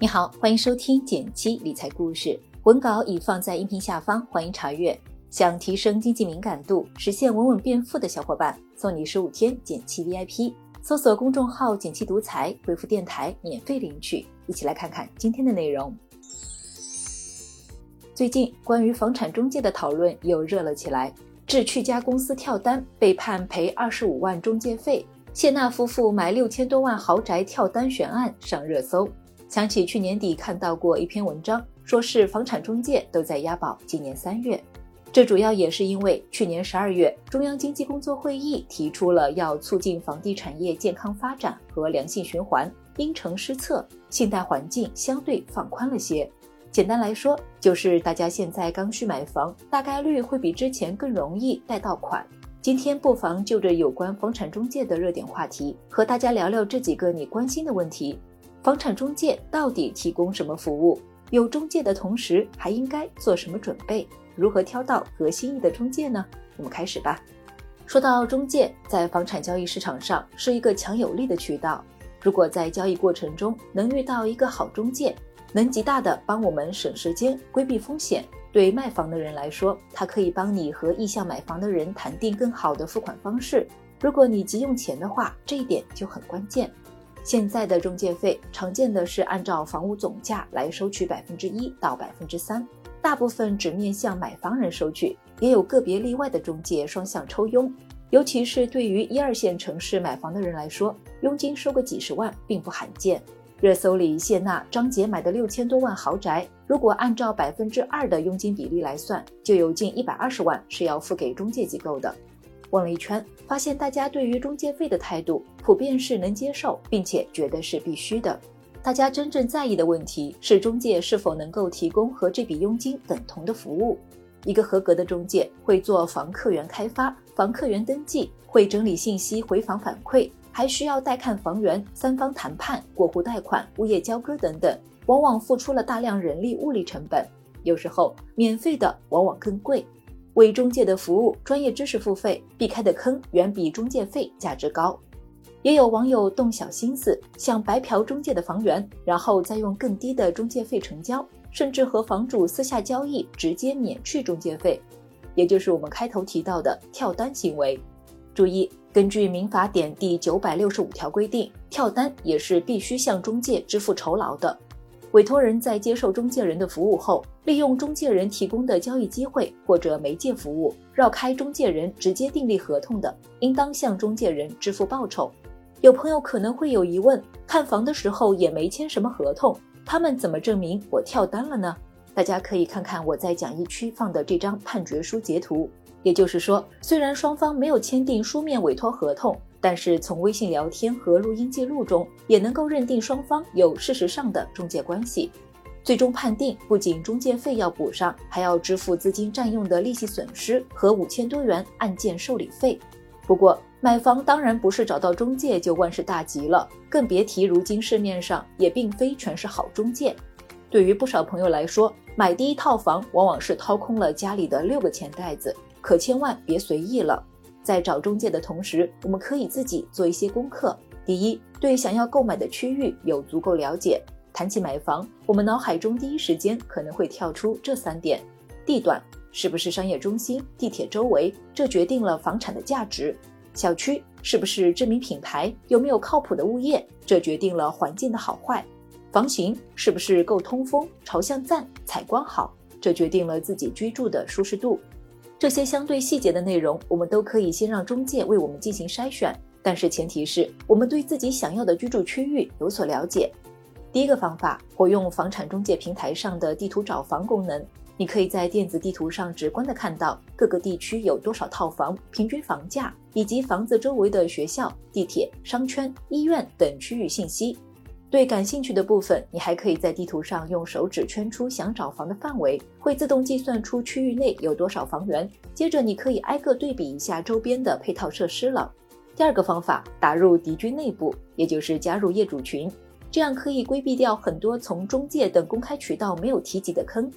你好，欢迎收听简七理财故事，文稿已放在音频下方，欢迎查阅。想提升经济敏感度，实现稳稳变富的小伙伴，送你十五天简七 VIP。搜索公众号“简七独裁，回复“电台”免费领取。一起来看看今天的内容。最近关于房产中介的讨论又热了起来，智趣家公司跳单被判赔二十五万中介费，谢娜夫妇买六千多万豪宅跳单悬案上热搜。想起去年底看到过一篇文章，说是房产中介都在押宝今年三月。这主要也是因为去年十二月，中央经济工作会议提出了要促进房地产业健康发展和良性循环，因城施策，信贷环境相对放宽了些。简单来说，就是大家现在刚需买房，大概率会比之前更容易贷到款。今天不妨就着有关房产中介的热点话题，和大家聊聊这几个你关心的问题。房产中介到底提供什么服务？有中介的同时，还应该做什么准备？如何挑到合心意的中介呢？我们开始吧。说到中介，在房产交易市场上是一个强有力的渠道。如果在交易过程中能遇到一个好中介，能极大的帮我们省时间、规避风险。对卖房的人来说，他可以帮你和意向买房的人谈定更好的付款方式。如果你急用钱的话，这一点就很关键。现在的中介费常见的是按照房屋总价来收取百分之一到百分之三，大部分只面向买房人收取，也有个别例外的中介双向抽佣。尤其是对于一二线城市买房的人来说，佣金收个几十万并不罕见。热搜里谢娜、张杰买的六千多万豪宅，如果按照百分之二的佣金比例来算，就有近一百二十万是要付给中介机构的。问了一圈，发现大家对于中介费的态度普遍是能接受，并且觉得是必须的。大家真正在意的问题是中介是否能够提供和这笔佣金等同的服务。一个合格的中介会做房客源开发、房客源登记，会整理信息、回访反馈，还需要带看房源、三方谈判、过户贷款、物业交割等等，往往付出了大量人力物力成本。有时候免费的往往更贵。为中介的服务、专业知识付费，避开的坑远比中介费价值高。也有网友动小心思，想白嫖中介的房源，然后再用更低的中介费成交，甚至和房主私下交易，直接免去中介费，也就是我们开头提到的跳单行为。注意，根据民法典第九百六十五条规定，跳单也是必须向中介支付酬劳的。委托人在接受中介人的服务后，利用中介人提供的交易机会或者媒介服务，绕开中介人直接订立合同的，应当向中介人支付报酬。有朋友可能会有疑问：看房的时候也没签什么合同，他们怎么证明我跳单了呢？大家可以看看我在讲义区放的这张判决书截图。也就是说，虽然双方没有签订书面委托合同。但是从微信聊天和录音记录中，也能够认定双方有事实上的中介关系。最终判定，不仅中介费要补上，还要支付资金占用的利息损失和五千多元案件受理费。不过，买房当然不是找到中介就万事大吉了，更别提如今市面上也并非全是好中介。对于不少朋友来说，买第一套房往往是掏空了家里的六个钱袋子，可千万别随意了。在找中介的同时，我们可以自己做一些功课。第一，对想要购买的区域有足够了解。谈起买房，我们脑海中第一时间可能会跳出这三点：地段是不是商业中心、地铁周围，这决定了房产的价值；小区是不是知名品牌，有没有靠谱的物业，这决定了环境的好坏；房型是不是够通风、朝向赞、采光好，这决定了自己居住的舒适度。这些相对细节的内容，我们都可以先让中介为我们进行筛选，但是前提是我们对自己想要的居住区域有所了解。第一个方法，活用房产中介平台上的地图找房功能，你可以在电子地图上直观的看到各个地区有多少套房、平均房价以及房子周围的学校、地铁、商圈、医院等区域信息。对感兴趣的部分，你还可以在地图上用手指圈出想找房的范围，会自动计算出区域内有多少房源。接着，你可以挨个对比一下周边的配套设施了。第二个方法，打入敌军内部，也就是加入业主群，这样可以规避掉很多从中介等公开渠道没有提及的坑，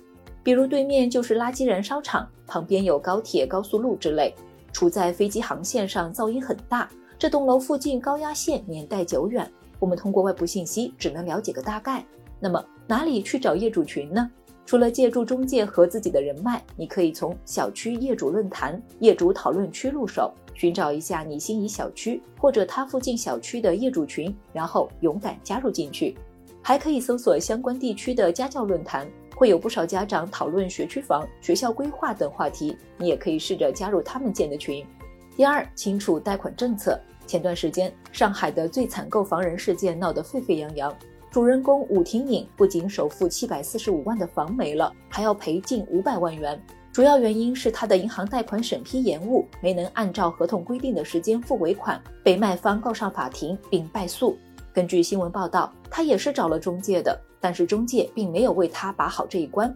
比如对面就是垃圾燃烧厂，旁边有高铁、高速路之类，处在飞机航线上，噪音很大。这栋楼附近高压线年代久远。我们通过外部信息只能了解个大概，那么哪里去找业主群呢？除了借助中介和自己的人脉，你可以从小区业主论坛、业主讨论区入手，寻找一下你心仪小区或者它附近小区的业主群，然后勇敢加入进去。还可以搜索相关地区的家教论坛，会有不少家长讨论学区房、学校规划等话题，你也可以试着加入他们建的群。第二，清楚贷款政策。前段时间，上海的最惨购房人事件闹得沸沸扬扬。主人公武廷颖不仅首付七百四十五万的房没了，还要赔近五百万元。主要原因是他的银行贷款审批延误，没能按照合同规定的时间付尾款，被卖方告上法庭并败诉。根据新闻报道，他也是找了中介的，但是中介并没有为他把好这一关。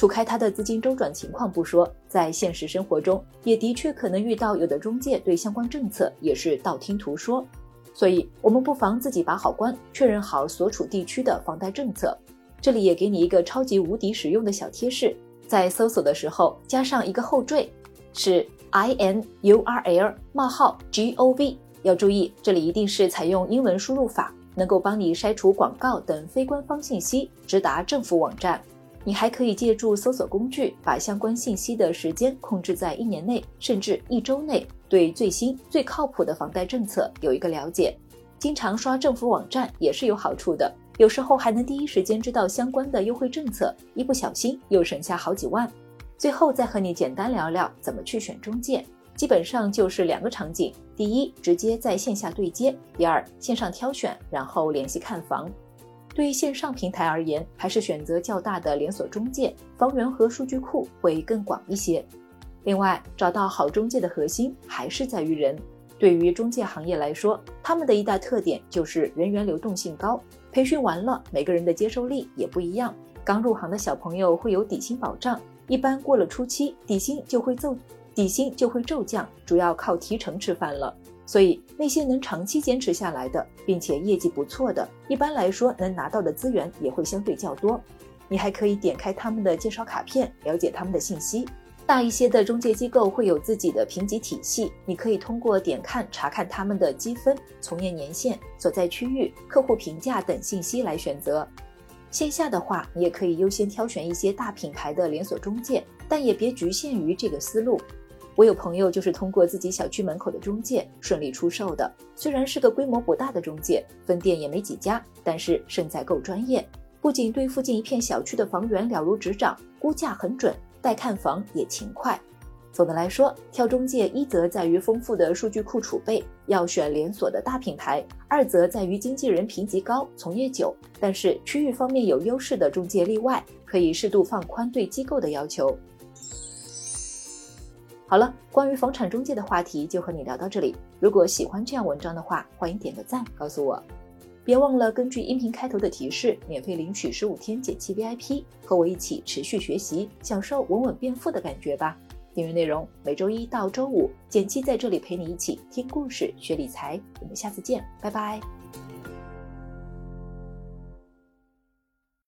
除开他的资金周转情况不说，在现实生活中也的确可能遇到有的中介对相关政策也是道听途说。所以，我们不妨自己把好关，确认好所处地区的房贷政策。这里也给你一个超级无敌实用的小贴士，在搜索的时候加上一个后缀，是 i n u r l 冒号 g o v。要注意，这里一定是采用英文输入法，能够帮你筛除广告等非官方信息，直达政府网站。你还可以借助搜索工具，把相关信息的时间控制在一年内，甚至一周内，对最新最靠谱的房贷政策有一个了解。经常刷政府网站也是有好处的，有时候还能第一时间知道相关的优惠政策，一不小心又省下好几万。最后再和你简单聊聊怎么去选中介，基本上就是两个场景：第一，直接在线下对接；第二，线上挑选，然后联系看房。对于线上平台而言，还是选择较大的连锁中介，房源和数据库会更广一些。另外，找到好中介的核心还是在于人。对于中介行业来说，他们的一大特点就是人员流动性高。培训完了，每个人的接受力也不一样。刚入行的小朋友会有底薪保障，一般过了初期，底薪就会骤底薪就会骤降，主要靠提成吃饭了。所以，那些能长期坚持下来的，并且业绩不错的，一般来说能拿到的资源也会相对较多。你还可以点开他们的介绍卡片，了解他们的信息。大一些的中介机构会有自己的评级体系，你可以通过点看查看他们的积分、从业年限、所在区域、客户评价等信息来选择。线下的话，你也可以优先挑选一些大品牌的连锁中介，但也别局限于这个思路。我有朋友就是通过自己小区门口的中介顺利出售的，虽然是个规模不大的中介，分店也没几家，但是胜在够专业，不仅对附近一片小区的房源了如指掌，估价很准，带看房也勤快。总的来说，挑中介一则在于丰富的数据库储备，要选连锁的大品牌；二则在于经纪人评级高、从业久，但是区域方面有优势的中介例外，可以适度放宽对机构的要求。好了，关于房产中介的话题就和你聊到这里。如果喜欢这样文章的话，欢迎点个赞，告诉我。别忘了根据音频开头的提示，免费领取十五天减七 VIP，和我一起持续学习，享受稳稳变富的感觉吧。订阅内容每周一到周五，减七在这里陪你一起听故事、学理财。我们下次见，拜拜。